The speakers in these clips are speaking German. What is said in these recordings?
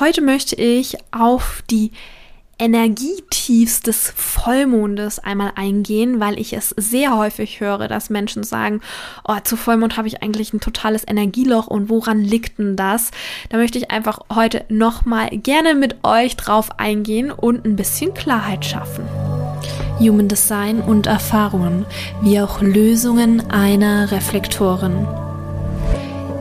Heute möchte ich auf die Energietiefs des Vollmondes einmal eingehen, weil ich es sehr häufig höre, dass Menschen sagen, oh, zu Vollmond habe ich eigentlich ein totales Energieloch und woran liegt denn das? Da möchte ich einfach heute nochmal gerne mit euch drauf eingehen und ein bisschen Klarheit schaffen. Human Design und Erfahrungen, wie auch Lösungen einer Reflektorin.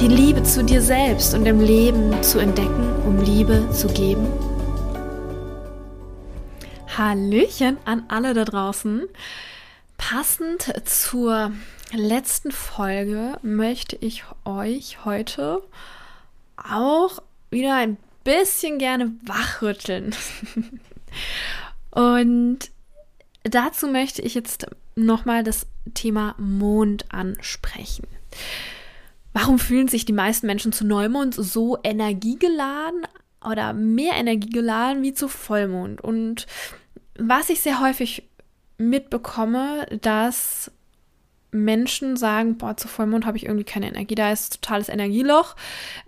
Die Liebe zu dir selbst und im Leben zu entdecken, um Liebe zu geben? Hallöchen an alle da draußen. Passend zur letzten Folge möchte ich euch heute auch wieder ein bisschen gerne wachrütteln. Und dazu möchte ich jetzt nochmal das Thema Mond ansprechen. Warum fühlen sich die meisten Menschen zu Neumond so energiegeladen oder mehr energiegeladen wie zu Vollmond? Und was ich sehr häufig mitbekomme, dass Menschen sagen, boah, zu Vollmond habe ich irgendwie keine Energie, da ist totales Energieloch,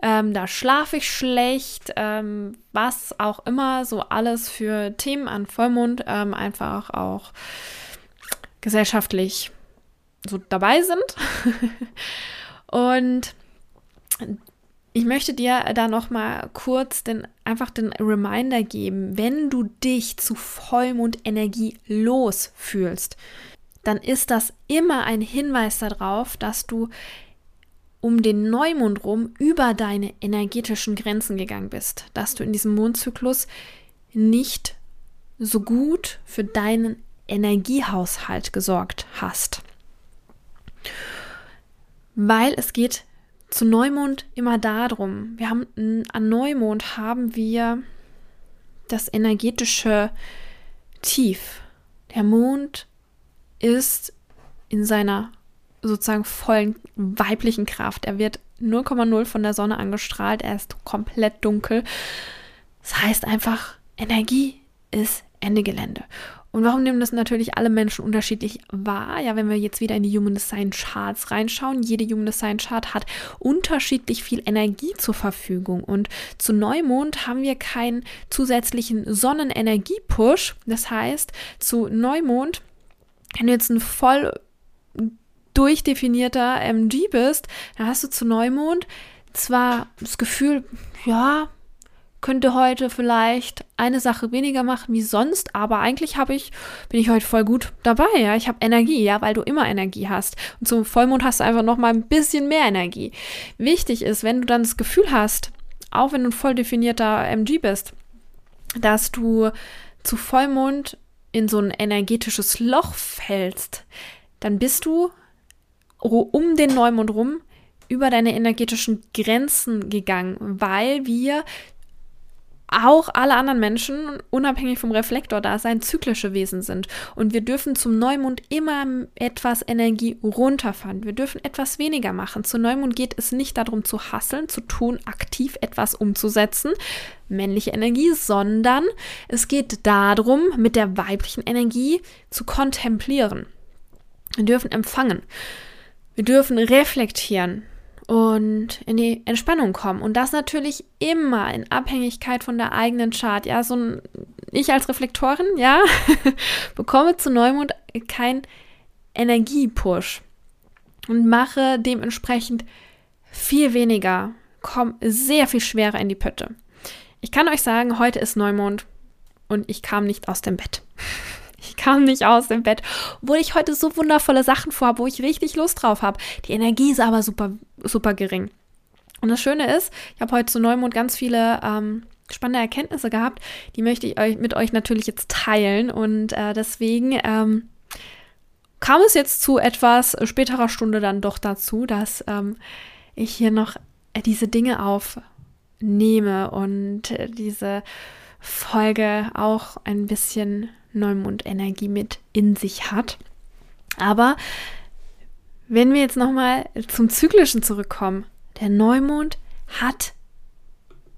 ähm, da schlafe ich schlecht, ähm, was auch immer, so alles für Themen an Vollmond ähm, einfach auch gesellschaftlich so dabei sind. Und ich möchte dir da noch mal kurz den, einfach den Reminder geben, wenn du dich zu Vollmondenergie los fühlst, dann ist das immer ein Hinweis darauf, dass du um den Neumond rum über deine energetischen Grenzen gegangen bist, dass du in diesem Mondzyklus nicht so gut für deinen Energiehaushalt gesorgt hast. Weil es geht zu Neumond immer darum, wir haben an Neumond haben wir das energetische Tief. Der Mond ist in seiner sozusagen vollen weiblichen Kraft. Er wird 0,0 von der Sonne angestrahlt, er ist komplett dunkel. Das heißt einfach, Energie ist Ende Gelände. Und warum nehmen das natürlich alle Menschen unterschiedlich wahr? Ja, wenn wir jetzt wieder in die Human Design Charts reinschauen, jede Human Design Chart hat unterschiedlich viel Energie zur Verfügung. Und zu Neumond haben wir keinen zusätzlichen Sonnenenergie-Push. Das heißt, zu Neumond wenn du jetzt ein voll durchdefinierter MG bist, dann hast du zu Neumond zwar das Gefühl, ja, könnte heute vielleicht eine Sache weniger machen wie sonst, aber eigentlich habe ich, bin ich heute voll gut dabei, ja. Ich habe Energie, ja, weil du immer Energie hast. Und zum Vollmond hast du einfach noch mal ein bisschen mehr Energie. Wichtig ist, wenn du dann das Gefühl hast, auch wenn du ein voll definierter MG bist, dass du zu Vollmond in so ein energetisches Loch fällst, dann bist du um den Neumond rum über deine energetischen Grenzen gegangen, weil wir auch alle anderen Menschen, unabhängig vom Reflektordasein, zyklische Wesen sind. Und wir dürfen zum Neumond immer etwas Energie runterfahren. Wir dürfen etwas weniger machen. Zu Neumond geht es nicht darum zu hasseln, zu tun, aktiv etwas umzusetzen, männliche Energie, sondern es geht darum, mit der weiblichen Energie zu kontemplieren. Wir dürfen empfangen. Wir dürfen reflektieren und in die Entspannung kommen. Und das natürlich immer in Abhängigkeit von der eigenen Chart. Ja, so ein, ich als Reflektorin, ja, bekomme zu Neumond kein Energiepush und mache dementsprechend viel weniger, komme sehr viel schwerer in die Pötte. Ich kann euch sagen, heute ist Neumond und ich kam nicht aus dem Bett. Ich kam nicht aus dem Bett, obwohl ich heute so wundervolle Sachen vorhabe, wo ich richtig Lust drauf habe. Die Energie ist aber super, super gering. Und das Schöne ist, ich habe heute zu Neumond ganz viele ähm, spannende Erkenntnisse gehabt. Die möchte ich euch, mit euch natürlich jetzt teilen. Und äh, deswegen ähm, kam es jetzt zu etwas späterer Stunde dann doch dazu, dass ähm, ich hier noch äh, diese Dinge aufnehme und äh, diese Folge auch ein bisschen Neumondenergie mit in sich hat. Aber wenn wir jetzt nochmal zum Zyklischen zurückkommen, der Neumond hat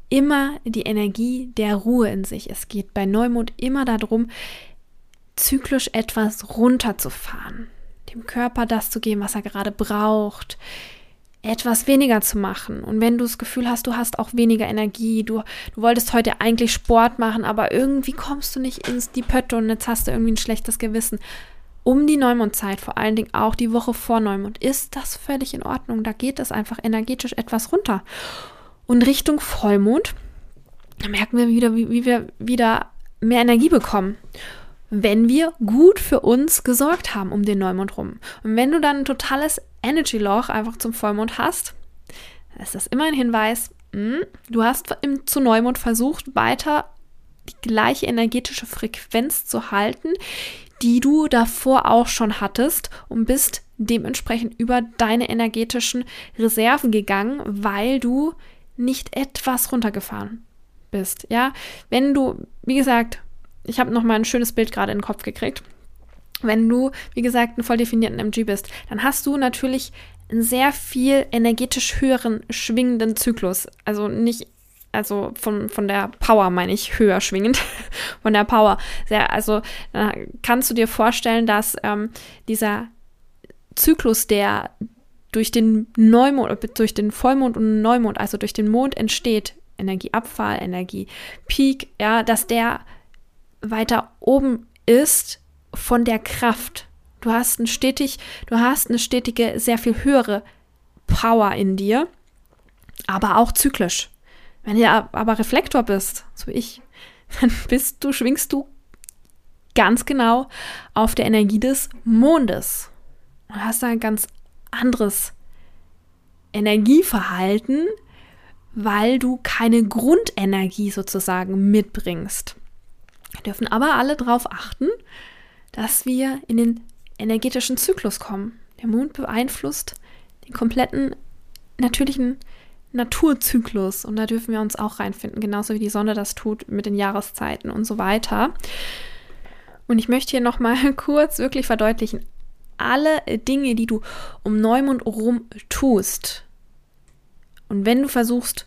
immer die Energie der Ruhe in sich. Es geht bei Neumond immer darum, zyklisch etwas runterzufahren, dem Körper das zu geben, was er gerade braucht, etwas weniger zu machen. Und wenn du das Gefühl hast, du hast auch weniger Energie, du, du wolltest heute eigentlich Sport machen, aber irgendwie kommst du nicht ins die Pötte und jetzt hast du irgendwie ein schlechtes Gewissen. Um die Neumondzeit, vor allen Dingen auch die Woche vor Neumond, ist das völlig in Ordnung. Da geht es einfach energetisch etwas runter. Und Richtung Vollmond, da merken wir wieder, wie, wie wir wieder mehr Energie bekommen wenn wir gut für uns gesorgt haben um den Neumond rum. Und wenn du dann ein totales Energy-Loch einfach zum Vollmond hast, ist das immer ein Hinweis, mh, hm, du hast im, zu Neumond versucht, weiter die gleiche energetische Frequenz zu halten, die du davor auch schon hattest und bist dementsprechend über deine energetischen Reserven gegangen, weil du nicht etwas runtergefahren bist. Ja, wenn du, wie gesagt, ich habe noch mal ein schönes Bild gerade in den Kopf gekriegt. Wenn du, wie gesagt, einen voll definierten MG bist, dann hast du natürlich einen sehr viel energetisch höheren schwingenden Zyklus. Also nicht, also von, von der Power meine ich höher schwingend, von der Power. Sehr, also kannst du dir vorstellen, dass ähm, dieser Zyklus, der durch den Neumond, durch den Vollmond und Neumond, also durch den Mond entsteht, Energieabfall, Energiepeak, ja, dass der weiter oben ist von der Kraft. Du hast ein stetig, du hast eine stetige, sehr viel höhere Power in dir, aber auch zyklisch. Wenn du aber Reflektor bist, so ich, dann bist du, schwingst du ganz genau auf der Energie des Mondes. Und hast da ein ganz anderes Energieverhalten, weil du keine Grundenergie sozusagen mitbringst. Wir dürfen aber alle darauf achten, dass wir in den energetischen Zyklus kommen. Der Mond beeinflusst den kompletten natürlichen Naturzyklus und da dürfen wir uns auch reinfinden, genauso wie die Sonne das tut mit den Jahreszeiten und so weiter. Und ich möchte hier nochmal kurz wirklich verdeutlichen, alle Dinge, die du um Neumond rum tust, und wenn du versuchst,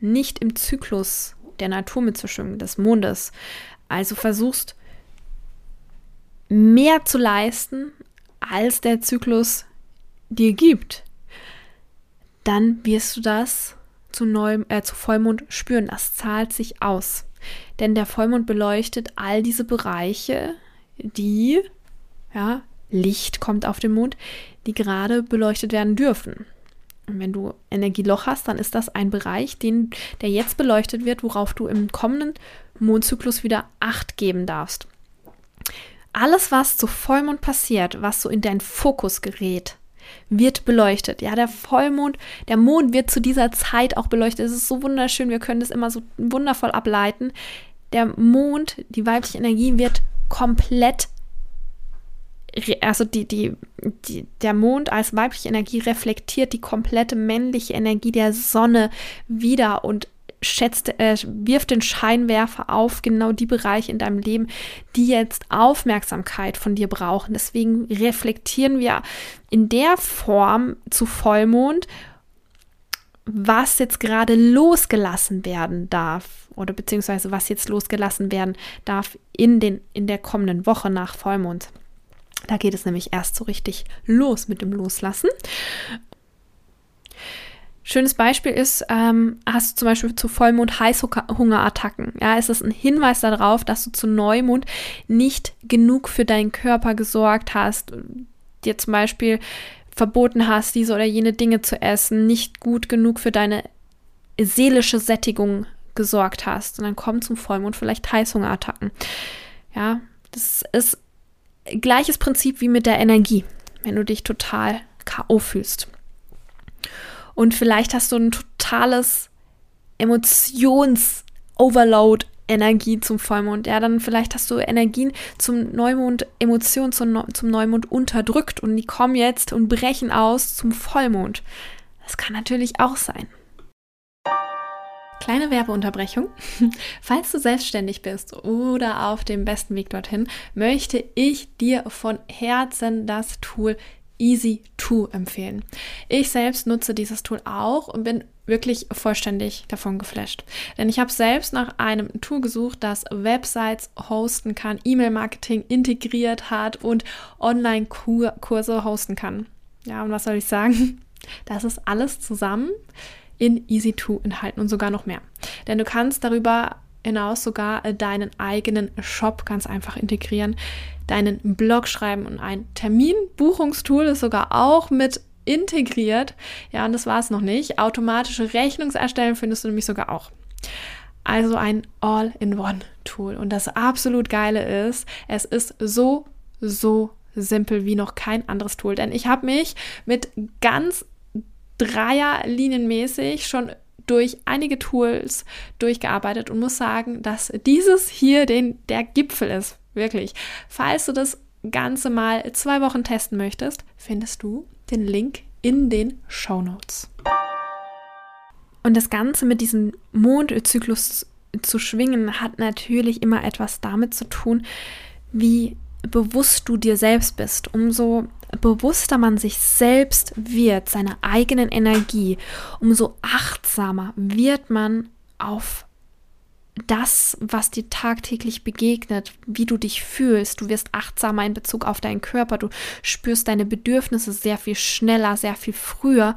nicht im Zyklus der Natur mitzuschwimmen, des Mondes, also versuchst mehr zu leisten, als der Zyklus dir gibt, dann wirst du das zu, Neu äh, zu Vollmond spüren. Das zahlt sich aus. Denn der Vollmond beleuchtet all diese Bereiche, die, ja, Licht kommt auf den Mond, die gerade beleuchtet werden dürfen. Und wenn du Energieloch hast, dann ist das ein Bereich, den, der jetzt beleuchtet wird, worauf du im kommenden Mondzyklus wieder Acht geben darfst. Alles, was zu Vollmond passiert, was so in deinen Fokus gerät, wird beleuchtet. Ja, der Vollmond, der Mond wird zu dieser Zeit auch beleuchtet. Es ist so wunderschön, wir können das immer so wundervoll ableiten. Der Mond, die weibliche Energie wird komplett also die, die, die, der Mond als weibliche Energie reflektiert die komplette männliche Energie der Sonne wieder und schätzt, äh, wirft den Scheinwerfer auf genau die Bereiche in deinem Leben, die jetzt Aufmerksamkeit von dir brauchen. Deswegen reflektieren wir in der Form zu Vollmond, was jetzt gerade losgelassen werden darf oder beziehungsweise was jetzt losgelassen werden darf in, den, in der kommenden Woche nach Vollmond. Da geht es nämlich erst so richtig los mit dem Loslassen. Schönes Beispiel ist, ähm, hast du zum Beispiel zu Vollmond Heißhungerattacken. Ja, ist es ein Hinweis darauf, dass du zu Neumond nicht genug für deinen Körper gesorgt hast, dir zum Beispiel verboten hast, diese oder jene Dinge zu essen, nicht gut genug für deine seelische Sättigung gesorgt hast. Und dann kommen zum Vollmond vielleicht Heißhungerattacken. Ja, das ist gleiches Prinzip wie mit der Energie, wenn du dich total K.O. fühlst. Und vielleicht hast du ein totales Emotions-Overload Energie zum Vollmond. Ja, dann vielleicht hast du Energien zum Neumond, Emotionen zum, zum Neumond unterdrückt und die kommen jetzt und brechen aus zum Vollmond. Das kann natürlich auch sein. Kleine Werbeunterbrechung. Falls du selbstständig bist oder auf dem besten Weg dorthin, möchte ich dir von Herzen das Tool Easy2 empfehlen. Ich selbst nutze dieses Tool auch und bin wirklich vollständig davon geflasht. Denn ich habe selbst nach einem Tool gesucht, das Websites hosten kann, E-Mail-Marketing integriert hat und Online-Kurse hosten kann. Ja, und was soll ich sagen? Das ist alles zusammen in Easy2 enthalten und sogar noch mehr. Denn du kannst darüber hinaus sogar deinen eigenen Shop ganz einfach integrieren, deinen Blog schreiben und ein Terminbuchungstool ist sogar auch mit integriert. Ja, und das war es noch nicht. Automatische Rechnungserstellen findest du nämlich sogar auch. Also ein All-in-One-Tool. Und das absolut Geile ist, es ist so, so simpel wie noch kein anderes Tool. Denn ich habe mich mit ganz Dreierlinienmäßig schon durch einige Tools durchgearbeitet und muss sagen, dass dieses hier den, der Gipfel ist. Wirklich. Falls du das Ganze mal zwei Wochen testen möchtest, findest du den Link in den Show Notes. Und das Ganze mit diesem Mondzyklus zu schwingen hat natürlich immer etwas damit zu tun, wie bewusst du dir selbst bist. Umso bewusster man sich selbst wird, seiner eigenen Energie, umso achtsamer wird man auf das, was dir tagtäglich begegnet, wie du dich fühlst. Du wirst achtsamer in Bezug auf deinen Körper. Du spürst deine Bedürfnisse sehr viel schneller, sehr viel früher.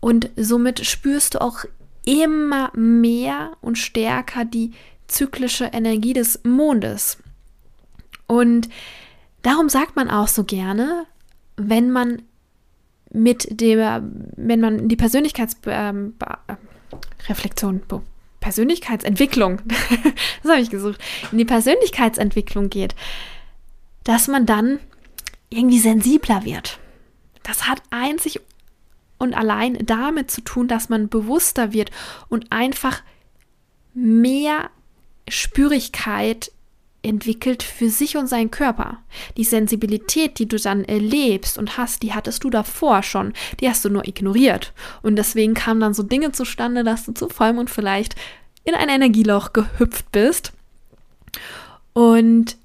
Und somit spürst du auch immer mehr und stärker die zyklische Energie des Mondes. Und darum sagt man auch so gerne, wenn man mit der, wenn man die Persönlichkeitsreflexion, ähm, Persönlichkeitsentwicklung, das habe ich gesucht, in die Persönlichkeitsentwicklung geht, dass man dann irgendwie sensibler wird. Das hat einzig und allein damit zu tun, dass man bewusster wird und einfach mehr Spürigkeit entwickelt für sich und seinen Körper. Die Sensibilität, die du dann erlebst und hast, die hattest du davor schon. Die hast du nur ignoriert. Und deswegen kamen dann so Dinge zustande, dass du zu Vollmond vielleicht in ein Energieloch gehüpft bist. Und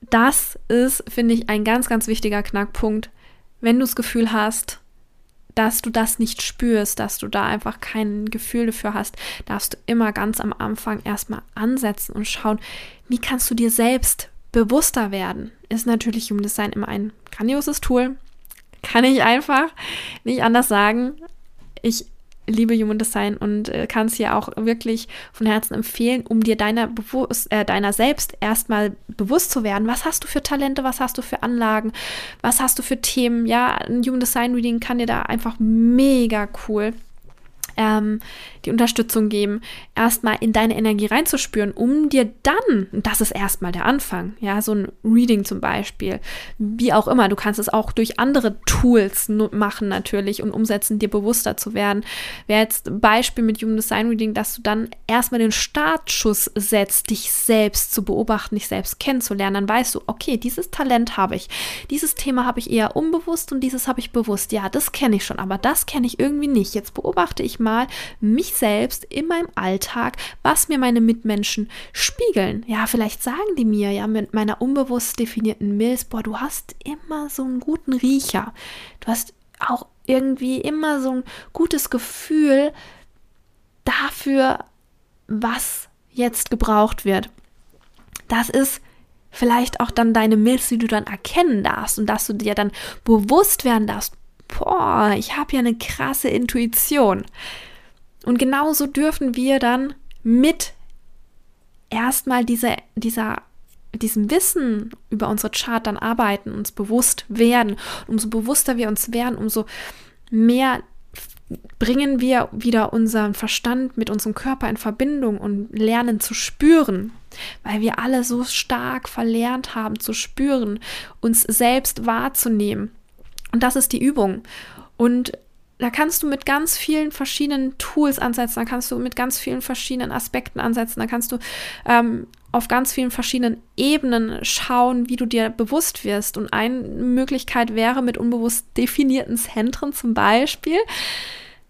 das ist, finde ich, ein ganz, ganz wichtiger Knackpunkt, wenn du das Gefühl hast, dass du das nicht spürst, dass du da einfach kein Gefühl dafür hast, darfst du immer ganz am Anfang erstmal ansetzen und schauen, wie kannst du dir selbst bewusster werden. Ist natürlich Human Design immer ein grandioses Tool. Kann ich einfach nicht anders sagen. Ich liebe Human Design und äh, kann es hier auch wirklich von Herzen empfehlen, um dir deiner, bewusst, äh, deiner selbst erstmal bewusst zu werden. Was hast du für Talente, was hast du für Anlagen, was hast du für Themen? Ja, ein Human Design Reading kann dir da einfach mega cool ähm, die Unterstützung geben, erstmal in deine Energie reinzuspüren, um dir dann, und das ist erstmal der Anfang, ja, so ein Reading zum Beispiel, wie auch immer, du kannst es auch durch andere Tools machen natürlich und umsetzen, dir bewusster zu werden. Wäre jetzt Beispiel mit Human Design Reading, dass du dann erstmal den Startschuss setzt, dich selbst zu beobachten, dich selbst kennenzulernen, dann weißt du, okay, dieses Talent habe ich, dieses Thema habe ich eher unbewusst und dieses habe ich bewusst. Ja, das kenne ich schon, aber das kenne ich irgendwie nicht. Jetzt beobachte ich mal mich selbst in meinem Alltag, was mir meine Mitmenschen spiegeln. Ja, vielleicht sagen die mir ja mit meiner unbewusst definierten Milz, boah, du hast immer so einen guten Riecher. Du hast auch irgendwie immer so ein gutes Gefühl dafür, was jetzt gebraucht wird. Das ist vielleicht auch dann deine Milz, die du dann erkennen darfst und dass du dir dann bewusst werden darfst, boah, ich habe ja eine krasse Intuition. Und genauso dürfen wir dann mit erstmal diese, dieser, diesem Wissen über unsere Chart dann arbeiten, uns bewusst werden. Umso bewusster wir uns werden, umso mehr bringen wir wieder unseren Verstand mit unserem Körper in Verbindung und lernen zu spüren, weil wir alle so stark verlernt haben zu spüren, uns selbst wahrzunehmen. Und das ist die Übung. Und da kannst du mit ganz vielen verschiedenen Tools ansetzen, da kannst du mit ganz vielen verschiedenen Aspekten ansetzen, da kannst du ähm, auf ganz vielen verschiedenen Ebenen schauen, wie du dir bewusst wirst. Und eine Möglichkeit wäre mit unbewusst definierten Zentren zum Beispiel,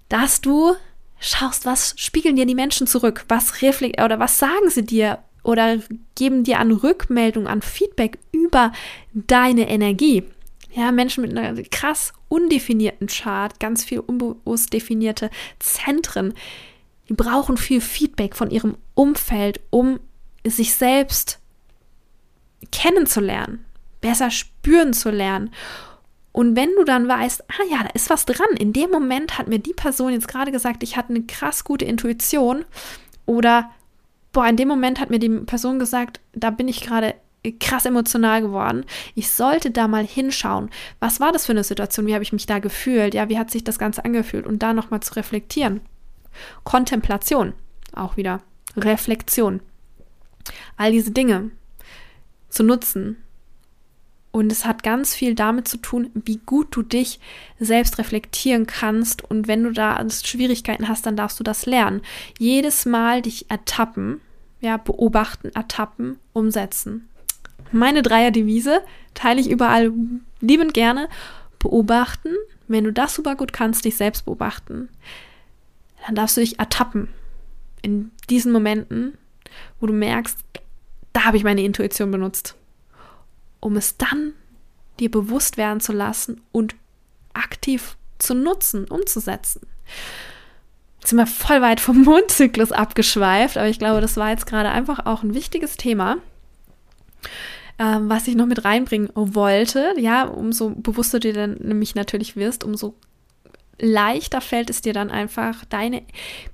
dass du schaust, was spiegeln dir die Menschen zurück, was oder was sagen sie dir oder geben dir an Rückmeldung, an Feedback über deine Energie. Ja, Menschen mit einer krass undefinierten Chart, ganz viel unbewusst definierte Zentren, die brauchen viel Feedback von ihrem Umfeld, um sich selbst kennenzulernen, besser spüren zu lernen. Und wenn du dann weißt, ah ja, da ist was dran, in dem Moment hat mir die Person jetzt gerade gesagt, ich hatte eine krass gute Intuition oder boah, in dem Moment hat mir die Person gesagt, da bin ich gerade krass emotional geworden. Ich sollte da mal hinschauen. Was war das für eine Situation? Wie habe ich mich da gefühlt? Ja, wie hat sich das Ganze angefühlt? Und da nochmal zu reflektieren. Kontemplation, auch wieder. Reflexion. All diese Dinge zu nutzen. Und es hat ganz viel damit zu tun, wie gut du dich selbst reflektieren kannst. Und wenn du da Schwierigkeiten hast, dann darfst du das lernen. Jedes Mal dich ertappen, ja, beobachten, ertappen, umsetzen. Meine Dreier-Devise teile ich überall liebend gerne. Beobachten, wenn du das super gut kannst, dich selbst beobachten, dann darfst du dich ertappen in diesen Momenten, wo du merkst, da habe ich meine Intuition benutzt um es dann dir bewusst werden zu lassen und aktiv zu nutzen, umzusetzen. Jetzt sind wir voll weit vom Mondzyklus abgeschweift, aber ich glaube, das war jetzt gerade einfach auch ein wichtiges Thema, ähm, was ich noch mit reinbringen wollte. Ja, umso bewusster du dann nämlich natürlich wirst, umso leichter fällt es dir dann einfach, deine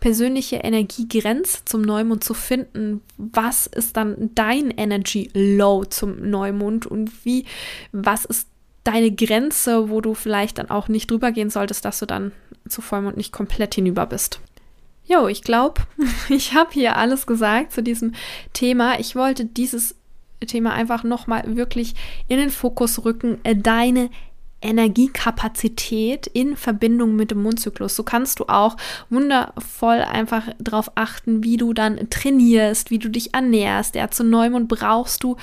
persönliche Energiegrenze zum Neumond zu finden. Was ist dann dein Energy Low zum Neumond und wie, was ist deine Grenze, wo du vielleicht dann auch nicht drüber gehen solltest, dass du dann zu Vollmond nicht komplett hinüber bist. Jo, ich glaube, ich habe hier alles gesagt zu diesem Thema. Ich wollte dieses Thema einfach nochmal wirklich in den Fokus rücken, deine Energiekapazität in Verbindung mit dem Mondzyklus. So kannst du auch wundervoll einfach darauf achten, wie du dann trainierst, wie du dich ernährst. Ja, zu Neumond brauchst du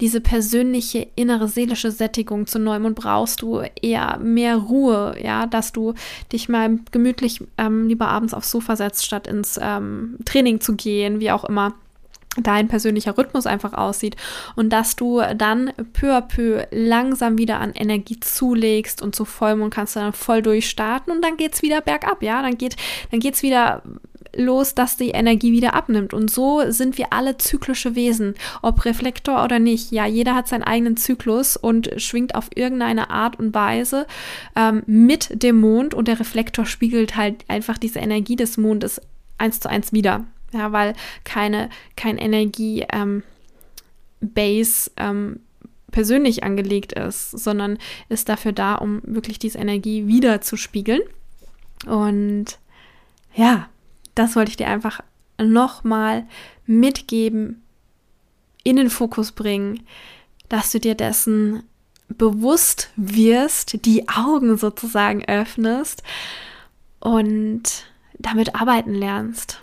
diese persönliche innere seelische Sättigung. Zu Neumond brauchst du eher mehr Ruhe, ja, dass du dich mal gemütlich ähm, lieber abends aufs Sofa setzt, statt ins ähm, Training zu gehen, wie auch immer dein persönlicher Rhythmus einfach aussieht und dass du dann peu à peu langsam wieder an Energie zulegst und zu Vollmond kannst du dann voll durchstarten und dann geht's wieder bergab, ja, dann geht dann geht's wieder los, dass die Energie wieder abnimmt. Und so sind wir alle zyklische Wesen, ob Reflektor oder nicht. Ja, jeder hat seinen eigenen Zyklus und schwingt auf irgendeine Art und Weise ähm, mit dem Mond und der Reflektor spiegelt halt einfach diese Energie des Mondes eins zu eins wieder ja, weil keine, kein Energie ähm, Base ähm, persönlich angelegt ist, sondern ist dafür da, um wirklich diese Energie wieder zu spiegeln. Und ja, das wollte ich dir einfach nochmal mitgeben, in den Fokus bringen, dass du dir dessen bewusst wirst, die Augen sozusagen öffnest und damit arbeiten lernst.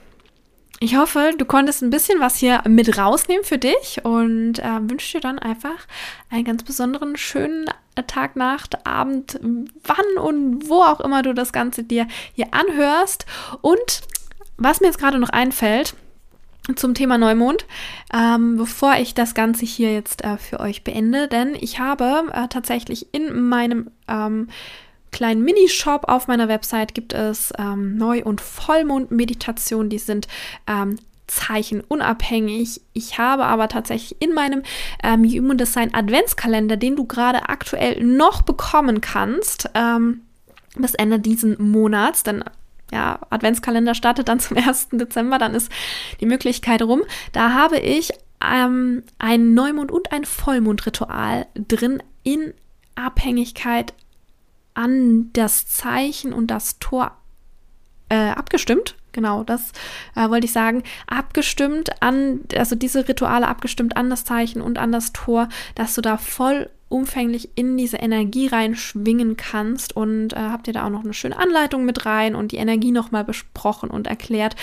Ich hoffe, du konntest ein bisschen was hier mit rausnehmen für dich und äh, wünsche dir dann einfach einen ganz besonderen schönen Tag, Nacht, Abend, wann und wo auch immer du das Ganze dir hier anhörst. Und was mir jetzt gerade noch einfällt, zum Thema Neumond, ähm, bevor ich das Ganze hier jetzt äh, für euch beende, denn ich habe äh, tatsächlich in meinem ähm, kleinen Minishop auf meiner Website gibt es ähm, Neu- und Vollmond-Meditationen, die sind ähm, zeichenunabhängig. Ich habe aber tatsächlich in meinem ähm, Human Design Adventskalender, den du gerade aktuell noch bekommen kannst, ähm, bis Ende diesen Monats, denn ja, Adventskalender startet dann zum 1. Dezember, dann ist die Möglichkeit rum. Da habe ich ähm, ein Neumond- und ein Vollmondritual drin in Abhängigkeit an das Zeichen und das Tor äh, abgestimmt. Genau, das äh, wollte ich sagen. Abgestimmt an, also diese Rituale abgestimmt an das Zeichen und an das Tor, dass du da voll umfänglich in diese Energie reinschwingen kannst und äh, habt ihr da auch noch eine schöne Anleitung mit rein und die Energie nochmal besprochen und erklärt.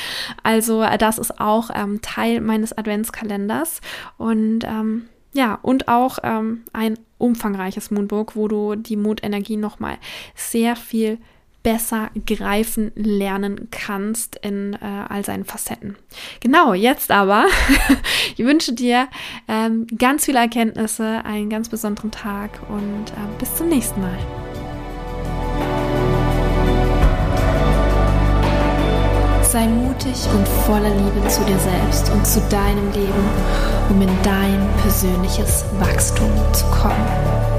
Also äh, das ist auch ähm, Teil meines Adventskalenders und ähm, ja, und auch ähm, ein umfangreiches Moonbook, wo du die Mondenergie nochmal sehr viel besser greifen lernen kannst in äh, all seinen Facetten. Genau, jetzt aber, ich wünsche dir ähm, ganz viele Erkenntnisse, einen ganz besonderen Tag und äh, bis zum nächsten Mal. Sei mutig und voller Liebe zu dir selbst und zu deinem Leben, um in dein persönliches Wachstum zu kommen.